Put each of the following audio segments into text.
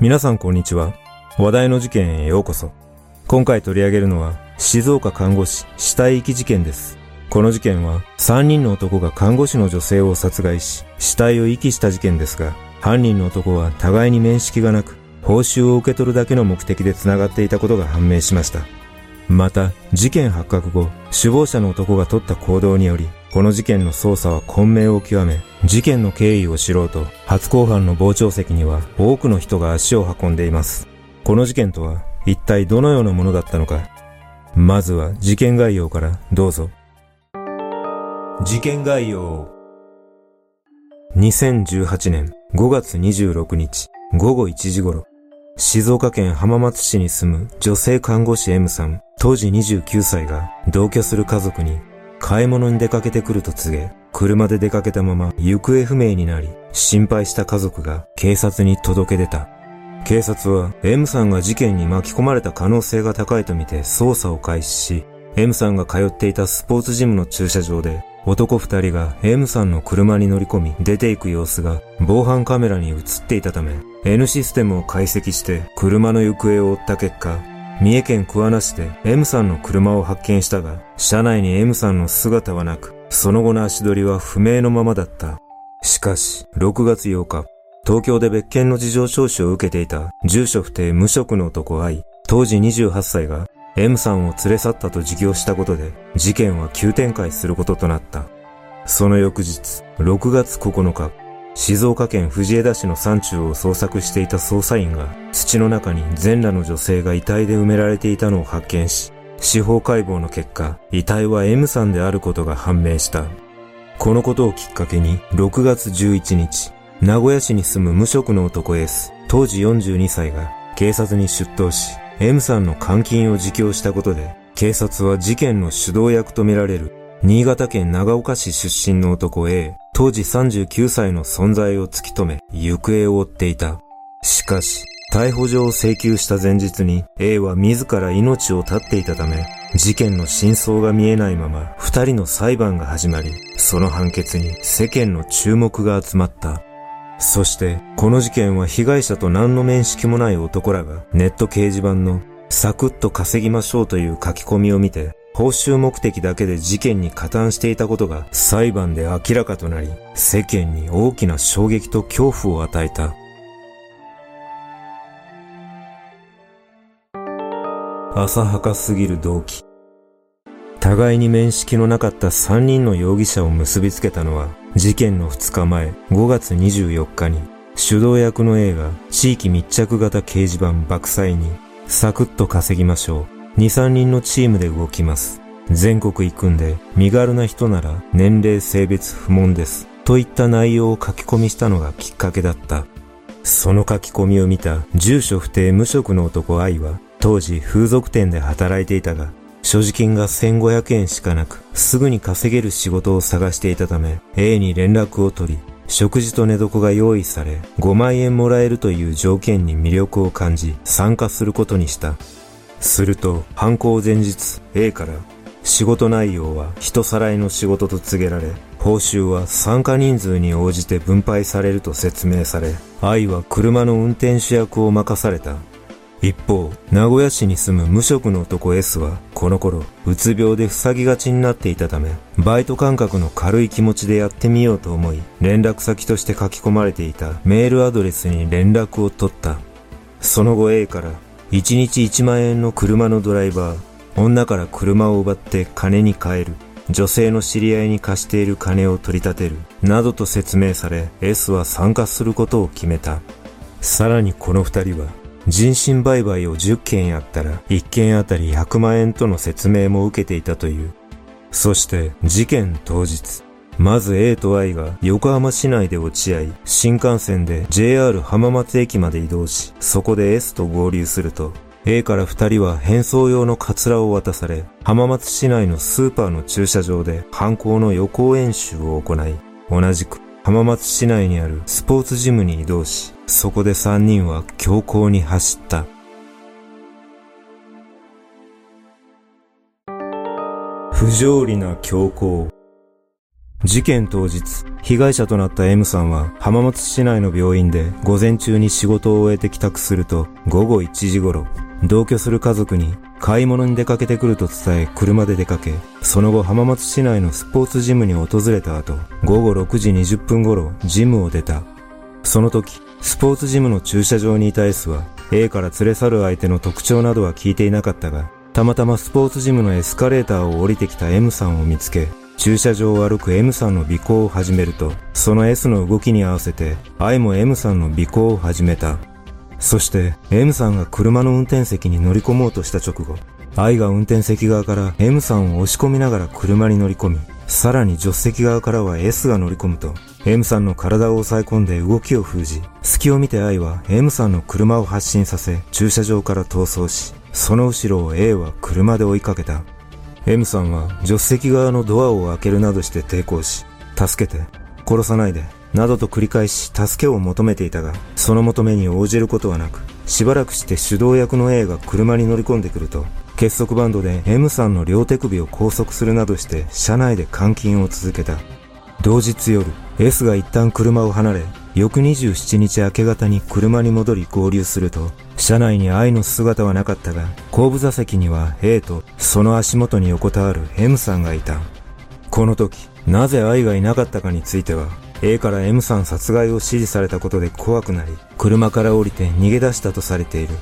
皆さんこんにちは。話題の事件へようこそ。今回取り上げるのは、静岡看護師死体遺棄事件です。この事件は、3人の男が看護師の女性を殺害し、死体を遺棄した事件ですが、犯人の男は互いに面識がなく、報酬を受け取るだけの目的で繋がっていたことが判明しました。また、事件発覚後、首謀者の男が取った行動により、この事件の捜査は混迷を極め、事件の経緯を知ろうと、初公判の傍聴席には多くの人が足を運んでいます。この事件とは一体どのようなものだったのか。まずは事件概要からどうぞ。事件概要。2018年5月26日午後1時頃、静岡県浜松市に住む女性看護師 M さん、当時29歳が同居する家族に買い物に出かけてくると告げ、車で出かけたまま行方不明になり、心配した家族が警察に届け出た。警察は M さんが事件に巻き込まれた可能性が高いとみて捜査を開始し、M さんが通っていたスポーツジムの駐車場で男二人が M さんの車に乗り込み出ていく様子が防犯カメラに映っていたため N システムを解析して車の行方を追った結果三重県桑名市で M さんの車を発見したが、車内に M さんの姿はなく、その後の足取りは不明のままだった。しかし、6月8日、東京で別件の事情聴取を受けていた住所不定無職の男愛、当時28歳が M さんを連れ去ったと自供したことで、事件は急展開することとなった。その翌日、6月9日、静岡県藤枝市の山中を捜索していた捜査員が土の中に全裸の女性が遺体で埋められていたのを発見し、司法解剖の結果、遺体は M さんであることが判明した。このことをきっかけに、6月11日、名古屋市に住む無職の男 S、当時42歳が警察に出頭し、M さんの監禁を自供したことで、警察は事件の主導役とみられる新潟県長岡市出身の男 A、当時39歳の存在を突き止め、行方を追っていた。しかし、逮捕状を請求した前日に A は自ら命を絶っていたため、事件の真相が見えないまま二人の裁判が始まり、その判決に世間の注目が集まった。そして、この事件は被害者と何の面識もない男らがネット掲示板のサクッと稼ぎましょうという書き込みを見て報酬目的だけで事件に加担していたことが裁判で明らかとなり、世間に大きな衝撃と恐怖を与えた。浅はかすぎる動機。互いに面識のなかった3人の容疑者を結びつけたのは、事件の2日前、5月24日に、主導役の A が地域密着型掲示板爆災に、サクッと稼ぎましょう。2、3人のチームで動きます。全国行くんで、身軽な人なら年齢性別不問です。といった内容を書き込みしたのがきっかけだった。その書き込みを見た住所不定無職の男愛は、当時風俗店で働いていたが、所持金が1500円しかなく、すぐに稼げる仕事を探していたため、A に連絡を取り、食事と寝床が用意され、5万円もらえるという条件に魅力を感じ、参加することにした。すると、犯行前日、A から、仕事内容は人さらいの仕事と告げられ、報酬は参加人数に応じて分配されると説明され、愛は車の運転手役を任された。一方、名古屋市に住む無職の男 S は、この頃、うつ病で塞ぎがちになっていたため、バイト感覚の軽い気持ちでやってみようと思い、連絡先として書き込まれていたメールアドレスに連絡を取った。その後 A から1日1万円の車のドライバー、女から車を奪って金に換える、女性の知り合いに貸している金を取り立てる、などと説明され、S は参加することを決めた。さらにこの二人は、人身売買を10件やったら1件あたり100万円との説明も受けていたという。そして事件当日、まず A と I が横浜市内で落ち合い、新幹線で JR 浜松駅まで移動し、そこで S と合流すると、A から二人は変装用のカツラを渡され、浜松市内のスーパーの駐車場で犯行の予行演習を行い、同じく浜松市内にあるスポーツジムに移動し、そこで三人は強行に走った。不条理な強行。事件当日、被害者となった M さんは浜松市内の病院で午前中に仕事を終えて帰宅すると午後1時頃、同居する家族に買い物に出かけてくると伝え車で出かけ、その後浜松市内のスポーツジムに訪れた後、午後6時20分頃ジムを出た。その時、スポーツジムの駐車場にいた S は A から連れ去る相手の特徴などは聞いていなかったが、たまたまスポーツジムのエスカレーターを降りてきた M さんを見つけ、駐車場を歩く M さんの尾行を始めると、その S の動きに合わせて、I も M さんの尾行を始めた。そして、M さんが車の運転席に乗り込もうとした直後、I が運転席側から M さんを押し込みながら車に乗り込み、さらに助手席側からは S が乗り込むと、M さんの体を押さえ込んで動きを封じ、隙を見て I は M さんの車を発進させ、駐車場から逃走し、その後ろを A は車で追いかけた。M さんは助手席側のドアを開けるなどして抵抗し、助けて、殺さないで、などと繰り返し助けを求めていたが、その求めに応じることはなく、しばらくして主導役の A が車に乗り込んでくると、結束バンドで M さんの両手首を拘束するなどして車内で監禁を続けた。同日夜、S が一旦車を離れ、翌27日明け方に車に戻り合流すると、車内に愛の姿はなかったが、後部座席には A とその足元に横たわる M さんがいた。この時、なぜ愛がいなかったかについては、A から M さん殺害を指示されたことで怖くなり、車から降りて逃げ出したとされている。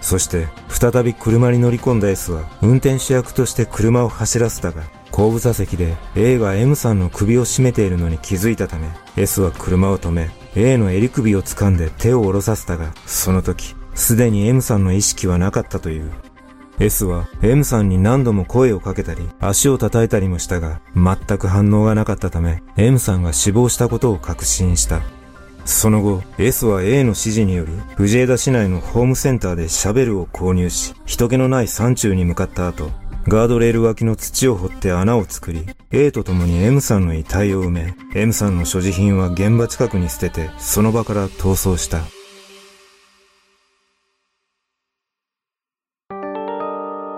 そして、再び車に乗り込んだ S は、運転手役として車を走らせたが、後部座席で A が M さんの首を絞めているのに気づいたため、S は車を止め、A の襟首を掴んで手を下ろさせたが、その時、すでに M さんの意識はなかったという。S は M さんに何度も声をかけたり、足を叩いたりもしたが、全く反応がなかったため、M さんが死亡したことを確信した。その後、S は A の指示により、藤枝市内のホームセンターでシャベルを購入し、人気のない山中に向かった後、ガードレール脇の土を掘って穴を作り、A と共に M さんの遺体を埋め、M さんの所持品は現場近くに捨てて、その場から逃走した。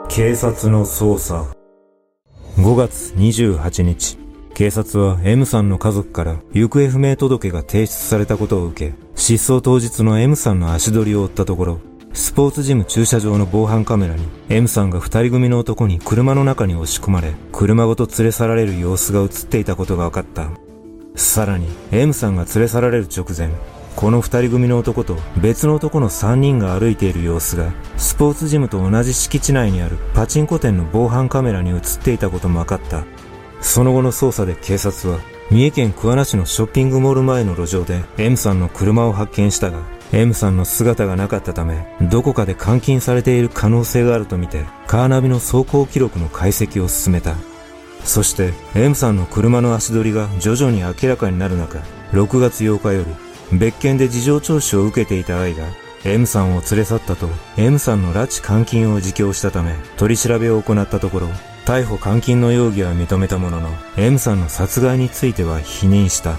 警察の捜査5月28日、警察は M さんの家族から行方不明届が提出されたことを受け、失踪当日の M さんの足取りを追ったところ、スポーツジム駐車場の防犯カメラに M さんが二人組の男に車の中に押し込まれ、車ごと連れ去られる様子が映っていたことが分かった。さらに、M さんが連れ去られる直前、この二人組の男と別の男の三人が歩いている様子が、スポーツジムと同じ敷地内にあるパチンコ店の防犯カメラに映っていたことも分かった。その後の捜査で警察は、三重県桑名市のショッピングモール前の路上で M さんの車を発見したが、M さんの姿がなかったため、どこかで監禁されている可能性があるとみて、カーナビの走行記録の解析を進めた。そして、M さんの車の足取りが徐々に明らかになる中、6月8日夜、別件で事情聴取を受けていた愛が、M さんを連れ去ったと、M さんの拉致監禁を自供したため、取り調べを行ったところ、逮捕監禁の容疑は認めたものの、M さんの殺害については否認した。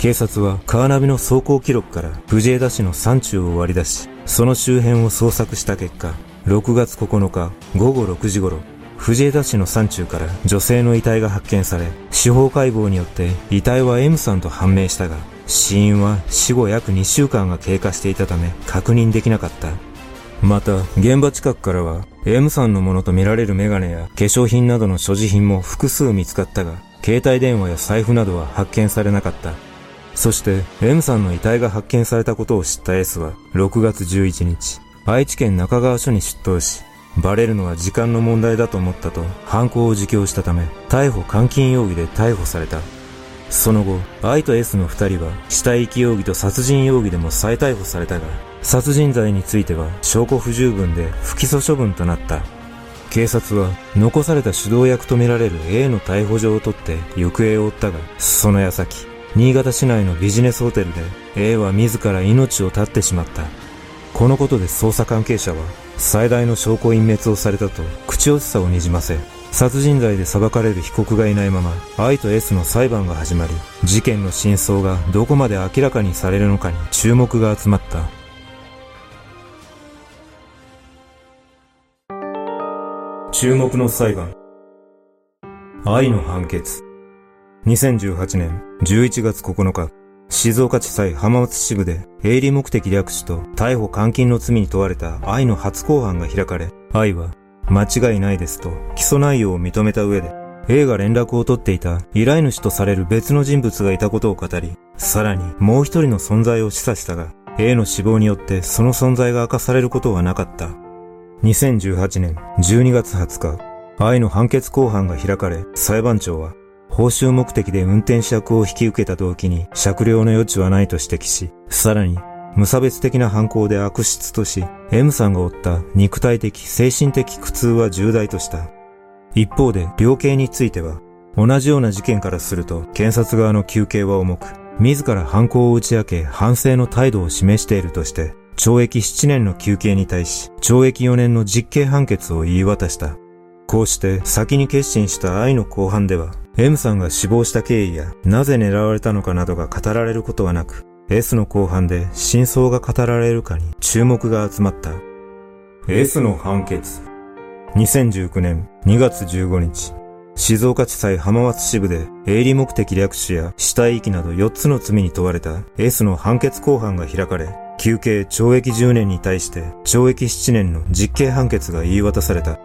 警察はカーナビの走行記録から藤枝市の山中を割り出し、その周辺を捜索した結果、6月9日午後6時頃、藤枝市の山中から女性の遺体が発見され、司法解剖によって遺体は M さんと判明したが、死因は死後約2週間が経過していたため確認できなかった。また、現場近くからは M さんのものとみられるメガネや化粧品などの所持品も複数見つかったが、携帯電話や財布などは発見されなかった。そして M さんの遺体が発見されたことを知った S は6月11日、愛知県中川署に出頭し、バレるのは時間の問題だと思ったと犯行を自供したため、逮捕監禁容疑で逮捕された。その後、I と S の二人は死体遺棄容疑と殺人容疑でも再逮捕されたが、殺人罪については証拠不十分で不起訴処分となった。警察は残された主導役とみられる A の逮捕状を取って行方を追ったが、その矢先、新潟市内のビジネスホテルで A は自ら命を絶ってしまった。このことで捜査関係者は最大の証拠隠滅をされたと口惜しさをにじませ、殺人罪で裁かれる被告がいないまま、愛と S の裁判が始まり、事件の真相がどこまで明らかにされるのかに注目が集まった。注目の裁判。愛の判決。2018年11月9日、静岡地裁浜松支部で営利目的略取と逮捕監禁の罪に問われた愛の初公判が開かれ、愛は間違いないですと起訴内容を認めた上で、A が連絡を取っていた依頼主とされる別の人物がいたことを語り、さらにもう一人の存在を示唆したが、A の死亡によってその存在が明かされることはなかった。2018年12月20日、愛の判決公判が開かれ、裁判長は報酬目的で運転手役を引き受けた動機に酌量の余地はないと指摘し、さらに無差別的な犯行で悪質とし、M さんが負った肉体的、精神的苦痛は重大とした。一方で、量刑については、同じような事件からすると、検察側の求刑は重く、自ら犯行を打ち明け、反省の態度を示しているとして、懲役7年の求刑に対し、懲役4年の実刑判決を言い渡した。こうして先に決心した愛の後半では、M さんが死亡した経緯やなぜ狙われたのかなどが語られることはなく、S の後半で真相が語られるかに注目が集まった。S の判決。2019年2月15日、静岡地裁浜松支部で営利目的略取や死体遺棄など4つの罪に問われた S の判決公判が開かれ、休刑懲役10年に対して懲役7年の実刑判決が言い渡された。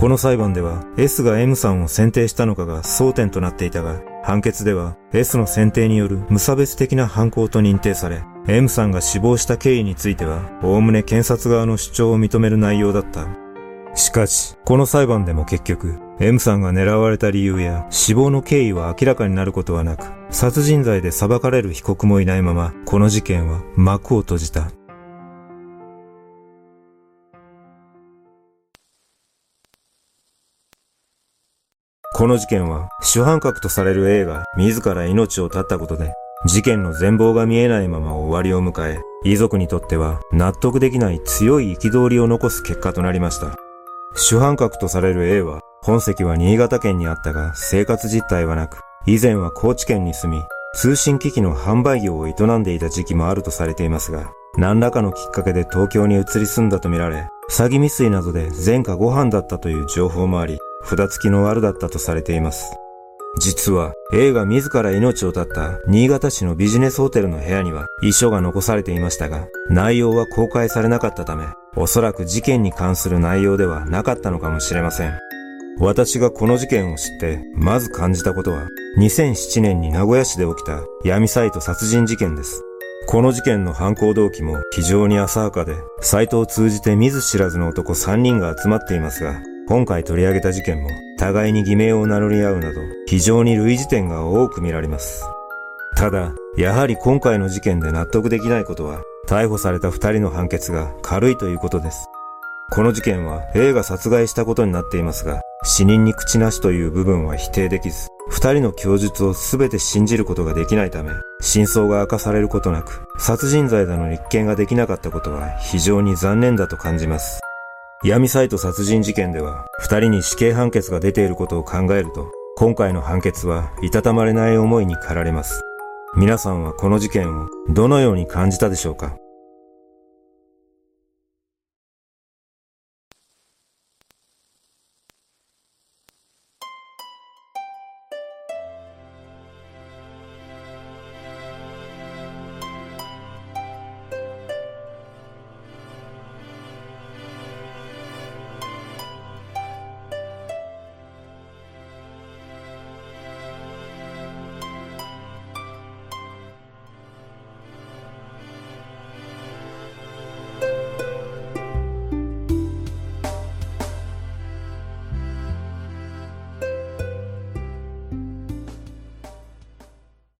この裁判では S が M さんを選定したのかが争点となっていたが、判決では S の選定による無差別的な犯行と認定され、M さんが死亡した経緯については、おおむね検察側の主張を認める内容だった。しかし、この裁判でも結局、M さんが狙われた理由や死亡の経緯は明らかになることはなく、殺人罪で裁かれる被告もいないまま、この事件は幕を閉じた。この事件は主犯格とされる A が自ら命を絶ったことで事件の全貌が見えないまま終わりを迎え遺族にとっては納得できない強い憤りを残す結果となりました。主犯格とされる A は本籍は新潟県にあったが生活実態はなく以前は高知県に住み通信機器の販売業を営んでいた時期もあるとされていますが何らかのきっかけで東京に移り住んだとみられ詐欺未遂などで前科ご飯だったという情報もあり札付きの悪だったとされています。実は A が自ら命を絶った新潟市のビジネスホテルの部屋には遺書が残されていましたが、内容は公開されなかったため、おそらく事件に関する内容ではなかったのかもしれません。私がこの事件を知って、まず感じたことは、2007年に名古屋市で起きた闇サイト殺人事件です。この事件の犯行動機も非常に浅はかで、サイトを通じて見ず知らずの男3人が集まっていますが、今回取り上げた事件も互いに偽名を名乗り合うなど非常に類似点が多く見られます。ただ、やはり今回の事件で納得できないことは逮捕された二人の判決が軽いということです。この事件は A が殺害したことになっていますが、死人に口なしという部分は否定できず、二人の供述を全て信じることができないため、真相が明かされることなく、殺人罪だの立件ができなかったことは非常に残念だと感じます。闇サイト殺人事件では、二人に死刑判決が出ていることを考えると、今回の判決はいたたまれない思いに駆られます。皆さんはこの事件をどのように感じたでしょうか